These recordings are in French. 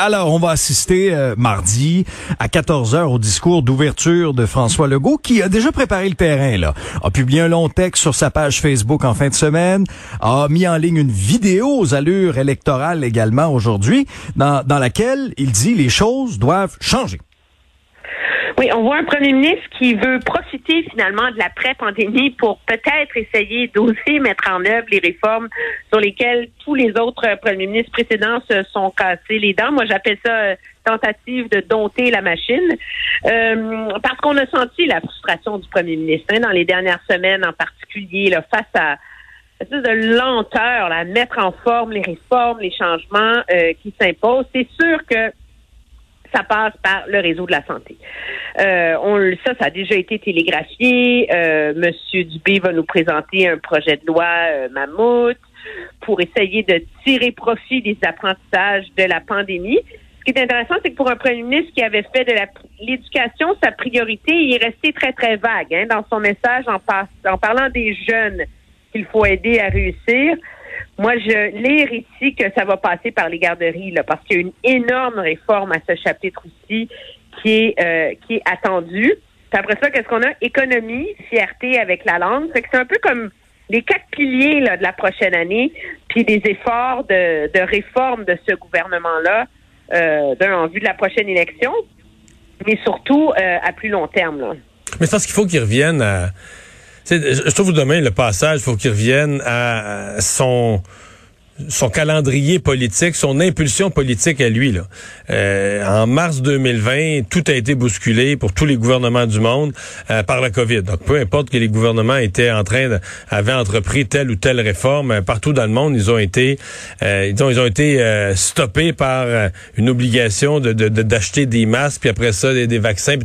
Alors, on va assister euh, mardi à 14h au discours d'ouverture de François Legault qui a déjà préparé le terrain là. A publié un long texte sur sa page Facebook en fin de semaine, a mis en ligne une vidéo aux allures électorales également aujourd'hui dans, dans laquelle il dit les choses doivent changer. Oui, on voit un premier ministre qui veut profiter finalement de l'après-pandémie pour peut-être essayer d'oser mettre en œuvre les réformes sur lesquelles tous les autres euh, premiers ministres précédents se sont cassés les dents. Moi, j'appelle ça euh, tentative de dompter la machine, Euh, parce qu'on a senti la frustration du premier ministre hein, dans les dernières semaines en particulier là, face à de lenteur, là, à mettre en forme les réformes, les changements euh, qui s'imposent. C'est sûr que ça passe par le réseau de la santé. Euh, on, ça, ça a déjà été télégraphié. Euh, Monsieur Dubé va nous présenter un projet de loi euh, mammouth pour essayer de tirer profit des apprentissages de la pandémie. Ce qui est intéressant, c'est que pour un premier ministre qui avait fait de l'éducation sa priorité, il est resté très, très vague hein, dans son message en parlant des jeunes qu'il faut aider à réussir. Moi, je ici que ça va passer par les garderies, là, parce qu'il y a une énorme réforme à ce chapitre-ci qui est euh, qui est attendue. Puis après ça, qu'est-ce qu'on a? Économie, fierté avec la langue. Que c'est un peu comme les quatre piliers là, de la prochaine année, puis des efforts de, réforme de ce gouvernement-là, euh, d'un en vue de la prochaine élection, mais surtout euh, à plus long terme. Là. Mais c'est parce qu'il faut qu'il revienne à. Je trouve demain le passage, faut qu'il revienne à son son calendrier politique, son impulsion politique à lui. Là. Euh, en mars 2020, tout a été bousculé pour tous les gouvernements du monde euh, par la COVID. Donc, peu importe que les gouvernements étaient en train de, avaient entrepris telle ou telle réforme, euh, partout dans le monde, ils ont été, euh, ils ont, ils ont été euh, stoppés par une obligation de de- de- d'acheter des masques, puis après ça des, vaccins.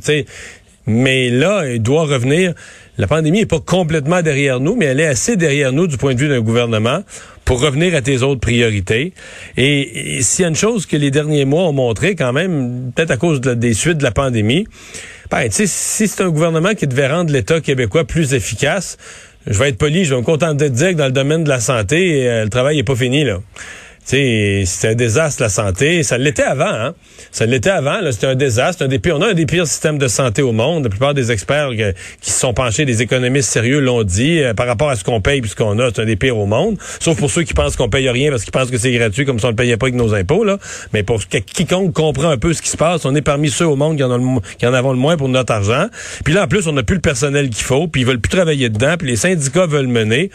Mais là, il doit revenir. La pandémie est pas complètement derrière nous, mais elle est assez derrière nous du point de vue d'un gouvernement pour revenir à tes autres priorités. Et, s'il y a une chose que les derniers mois ont montré quand même, peut-être à cause de- des suites de la pandémie, ben, si c'est un gouvernement qui devait rendre l'État québécois plus efficace, je vais être poli, je vais me contenter de dire que dans le domaine de la santé, euh, le travail est pas fini, là. C'est un désastre la santé. Ça l'était avant, hein? Ça l'était avant. C'était un désastre. Un des pires, on a un des pires systèmes de santé au monde. La plupart des experts qui se sont penchés, des économistes sérieux l'ont dit. euh, par rapport à ce qu'on paye puis ce qu'on a, c'est un des pires au monde. Sauf pour ceux qui pensent qu'on paye rien parce qu'ils pensent que c'est gratuit comme si on ne payait pas avec nos impôts. Là. Mais pour que- quiconque comprend un peu ce qui se passe, on est parmi ceux au monde qui en, ont le qui en avons le moins pour notre argent. Puis là, en plus, on n'a plus le personnel qu'il faut. Puis ils veulent plus travailler dedans. Puis les syndicats veulent mener.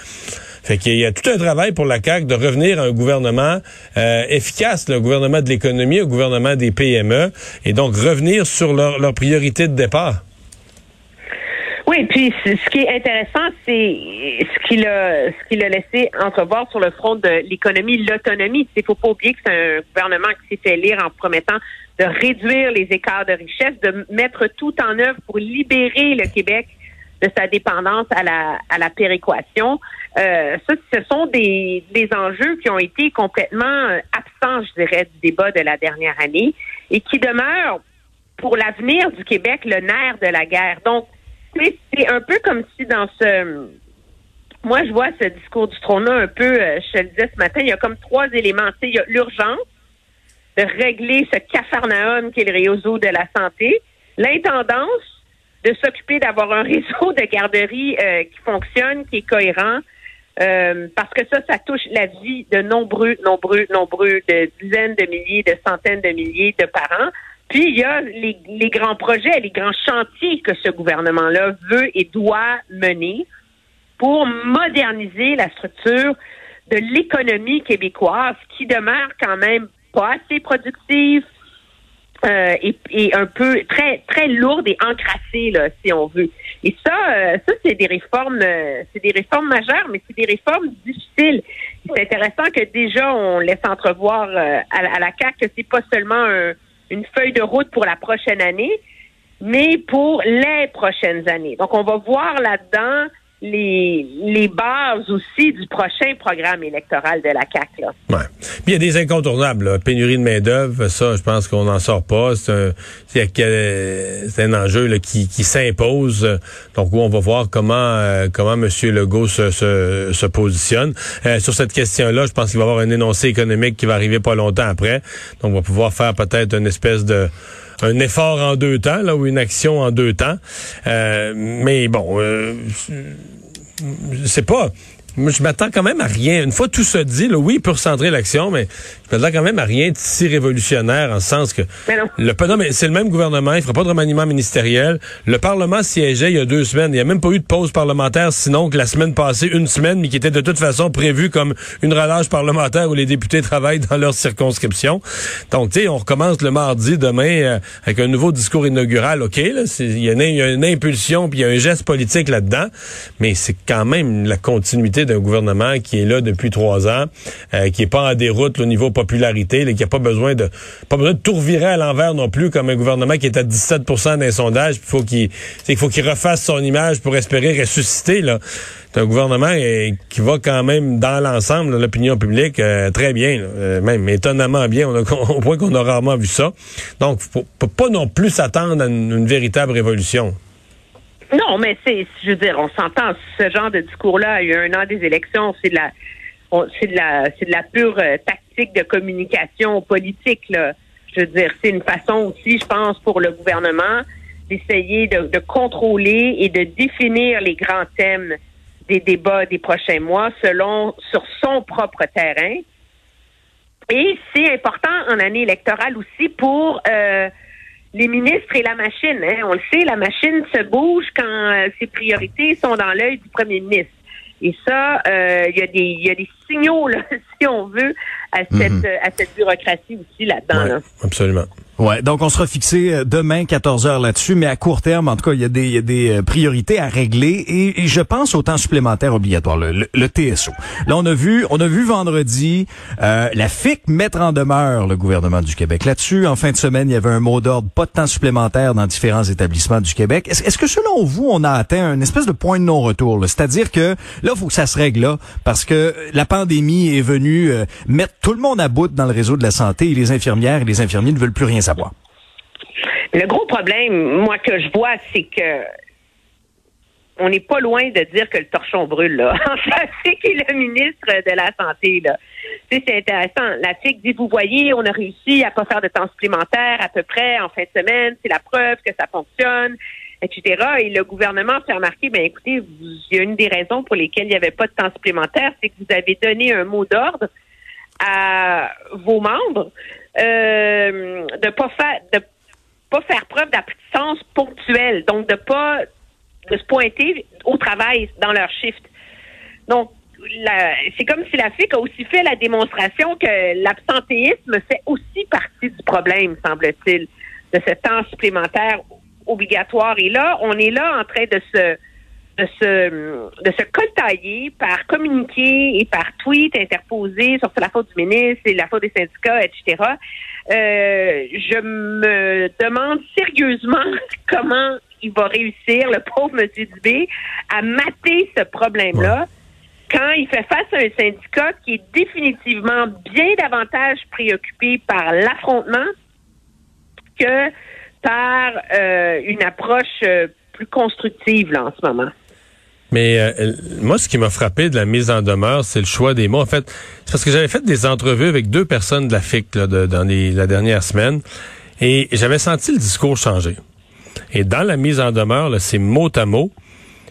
Fait qu'il y a tout un travail pour la CAQ de revenir à un gouvernement euh, efficace, le gouvernement de l'économie, un gouvernement des PME, et donc revenir sur leur, leur priorité de départ. Oui, puis ce qui est intéressant, c'est ce qu'il a, ce qu'il a laissé entrevoir sur le front de l'économie, l'autonomie. Il faut pas oublier que c'est un gouvernement qui s'est fait élire en promettant de réduire les écarts de richesse, de mettre tout en œuvre pour libérer le Québec de sa dépendance à la, à la péréquation. Euh, ça, ce sont des, des enjeux qui ont été complètement euh, absents, je dirais, du débat de la dernière année et qui demeurent pour l'avenir du Québec le nerf de la guerre. Donc, c'est un peu comme si dans ce... Moi, je vois ce discours du trône-là un peu, euh, je le disais ce matin, il y a comme trois éléments. Tu sais, il y a l'urgence de régler ce cafarnaum qui est le réseau de la santé, l'intendance de s'occuper d'avoir un réseau de garderies euh, qui fonctionne, qui est cohérent, euh, parce que ça, ça touche la vie de nombreux, nombreux, nombreux, de dizaines de milliers, de centaines de milliers de parents. Puis il y a les, les grands projets, les grands chantiers que ce gouvernement-là veut et doit mener pour moderniser la structure de l'économie québécoise qui demeure quand même pas assez productive euh, et, un peu très très lourde et encrassée là, si on veut. Et ça, euh, ça c'est des réformes, euh, c'est des réformes majeures, mais c'est des réformes difficiles. C'est intéressant que déjà on laisse entrevoir à, la- CAC que c'est pas seulement un- une feuille de route pour la prochaine année, mais pour les prochaines années. Donc on va voir là-dedans les, les bases aussi du prochain programme électoral de la CAC. Là. Ouais. Puis il y a des incontournables. Là. Pénurie de main d'œuvre, ça, je pense qu'on n'en sort pas. C'est un, un enjeu là, qui, qui s'impose. Donc, on va voir comment euh, comment M. Legault se, se, se positionne euh, sur cette question-là. Je pense qu'il va y avoir un énoncé économique qui va arriver pas longtemps après. Donc, on va pouvoir faire peut-être une espèce de un effort en deux temps, là, ou une action en deux temps. Euh, mais bon, euh, c'est pas je m'attends quand même à rien. Une fois tout se dit, là, oui, pour centrer l'action, mais je m'attends quand même à rien de si révolutionnaire en ce sens que mais non. le non, mais c'est le même gouvernement, il fera pas de remaniement ministériel. Le Parlement siégeait il y a deux semaines. Il n'y a même pas eu de pause parlementaire, sinon que la semaine passée, une semaine, mais qui était de toute façon prévue comme une relâche parlementaire où les députés travaillent dans leur circonscription. Donc, tu sais, on recommence le mardi demain euh, avec un nouveau discours inaugural. OK, là, il y, a une impulsion puis il y a un geste politique là-dedans, mais c'est quand même la continuité d'un gouvernement qui est là depuis trois ans, euh, qui est pas en déroute au niveau popularité, là, qui a pas besoin de pas besoin de tout revirer à l'envers non plus comme un gouvernement qui est à 17% d'un sondage, il faut qu'il il faut qu'il refasse son image pour espérer ressusciter là. C'est un gouvernement euh, qui va quand même dans l'ensemble l'opinion publique euh, très bien, euh, même étonnamment bien, on a, au point qu'on a rarement vu ça. Donc, faut, faut pas non plus s'attendre à une véritable révolution. Non, mais c'est, je veux dire, on s'entend. Ce genre de discours-là, il y a un an des élections, c'est de la, c'est de la, c'est de la pure euh, tactique de communication politique. Là. Je veux dire, c'est une façon aussi, je pense, pour le gouvernement d'essayer de, de contrôler et de définir les grands thèmes des débats des prochains mois selon sur son propre terrain. Et c'est important en année électorale aussi pour euh, les ministres et la machine. Hein. On le sait, la machine se bouge quand euh, ses priorités sont dans l'œil du premier ministre. Et ça, euh, il y, a des, y a des signaux, là, si on veut, à cette, Mhm. à cette bureaucratie aussi là-dedans. Ouais, là. absolument. Ouais, donc on sera fixé euh, demain 14 heures là-dessus, mais à court terme, en tout cas, il y a des, y a des euh, priorités à régler et, et je pense au temps supplémentaire obligatoire, le, le- le TSO. Là, on a vu, on a vu vendredi euh, la FIC mettre en demeure le gouvernement du Québec là-dessus. En fin de semaine, il y avait un mot d'ordre, pas de temps supplémentaire dans différents établissements du Québec. Est-ce que selon vous, on a atteint une espèce de point de non-retour, c'est-à-dire que là, faut que ça se règle là, parce que la pandémie est venue euh, mettre tout le monde à bout dans le réseau de la santé et les infirmières et les infirmiers ne veulent plus rien Le gros problème, moi, que je vois, c'est que on n'est pas loin de dire que le torchon brûle, là. C'est qui le ministre de la Santé, là. C'est intéressant. La FIC dit, vous voyez, on a réussi à pas faire de temps supplémentaire à peu près en fin de semaine. C'est la preuve que ça fonctionne, etc. Et le gouvernement fait remarquer, ben écoutez, il y a une des raisons pour lesquelles il n'y avait pas de temps supplémentaire, c'est que vous avez donné un mot d'ordre à vos membres euh, de pas faire de pas faire preuve d'absence ponctuelle, donc de pas de se pointer au travail dans leur shift. Donc, c'est comme si la FIC a aussi fait la démonstration que l'absentéisme fait aussi partie du problème, semble-t-il, de ce temps supplémentaire obligatoire. Et là, on est là en train de se de se, de se coltailler par communiqué et par tweet interposé sur la faute du ministre et la faute des syndicats, etc. Euh, je me demande sérieusement comment il va réussir, le pauvre M. Dubé, à mater ce problème-là quand il fait face à un syndicat qui est définitivement bien davantage préoccupé par l'affrontement que par euh, une approche euh, plus constructive là, en ce moment. Mais euh, moi, ce qui m'a frappé de la mise en demeure, c'est le choix des mots. En fait, c'est parce que j'avais fait des entrevues avec deux personnes de la FIC là, dans les, la dernière semaine, et j'avais senti le discours changer. Et dans la mise en demeure, c'est mot à mot.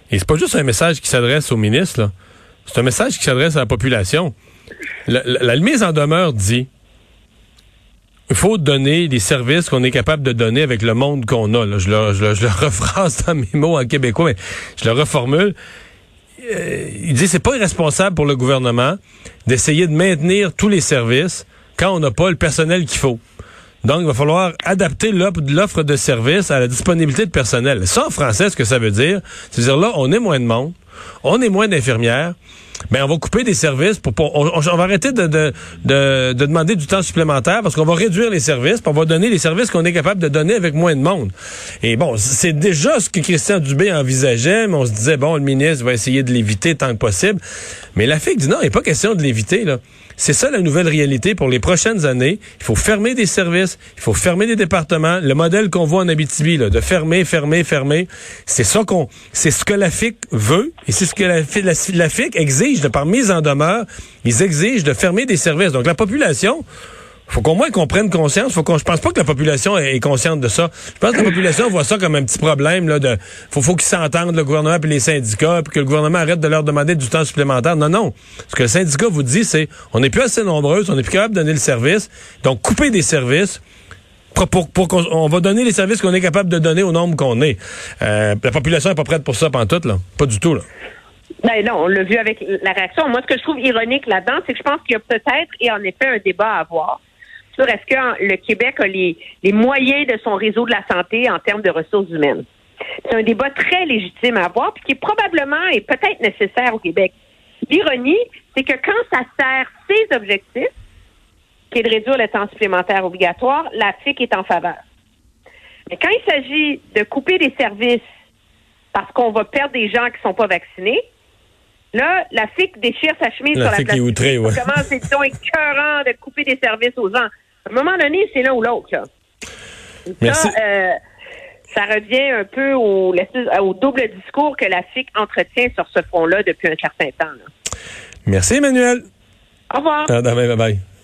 Et c'est pas juste un message qui s'adresse au ministre, c'est un message qui s'adresse à la population. La, la- la mise en demeure dit il faut donner les services qu'on est capable de donner avec le monde qu'on a. Je, le, je, le, je le rephrase dans mes mots en québécois, mais je le reformule. Euh, il dit c'est pas irresponsable pour le gouvernement d'essayer de maintenir tous les services quand on n'a pas le personnel qu'il faut. Donc, il va falloir adapter l'offre de services à la disponibilité de personnel. Ça, en français, ce que ça veut dire, c'est dire là, on est moins de monde, on est moins d'infirmières, ben on va couper des services pour, pour on, va arrêter de, de, de, de demander du temps supplémentaire parce qu'on va réduire les services, puis on va donner les services qu'on est capable de donner avec moins de monde. Et bon, c'est déjà ce que Christian Dubé envisageait, mais on se disait bon, le ministre va essayer de l'éviter tant que possible. Mais la FIC dit non, il n'est pas question de l'éviter là. C'est ça la nouvelle réalité pour les prochaines années. Il faut fermer des services, il faut fermer des départements. Le modèle qu'on voit en Abitibi, là, de fermer, fermer, fermer, c'est ça qu'on, c'est ce que la FIC veut et c'est ce que la, la, FIC exige de par mise en demeure. Ils exigent de fermer des services. Donc la population, faut qu'au moins qu'on prenne conscience. Faut qu'on, je pense pas que la population est consciente de ça. Je pense que la population voit ça comme un petit problème là. De, faut, faut qu'ils s'entendent le gouvernement et les syndicats, puis que le gouvernement arrête de leur demander du temps supplémentaire. Non, non. Ce que le syndicat vous dit, c'est on n'est plus assez nombreux, on n'est plus capable de donner le service. Donc couper des services. Pour, pour, qu'on on va donner les services qu'on est capable de donner au nombre qu'on est. Euh, la population est pas prête pour ça, tout là. Pas du tout là. Ben non, on l'a vu avec la réaction. Moi, ce que je trouve ironique là-dedans, c'est que je pense qu'il y a peut-être et en effet un débat à avoir sur est-ce que le Québec a les, les moyens de son réseau de la santé en termes de ressources humaines? C'est un débat très légitime à avoir, puis qui est probablement et peut-être nécessaire au Québec. L'ironie, c'est que quand ça sert ses objectifs, qui est de réduire le temps supplémentaire obligatoire, la FIC est en faveur. Mais quand il s'agit de couper des services parce qu'on va perdre des gens qui ne sont pas vaccinés, là, la FIC déchire sa chemise la sur la FIC est outrée, ouais. Comment c'est donc écœurant de couper des services aux gens. À un moment donné, c'est l'un ou l'autre. Là. Merci. Ça, euh, ça revient un peu au, au, double discours que la FIC entretient sur ce front-là depuis un certain temps. Là. Merci, Emmanuel. Au revoir. À demain, bye bye.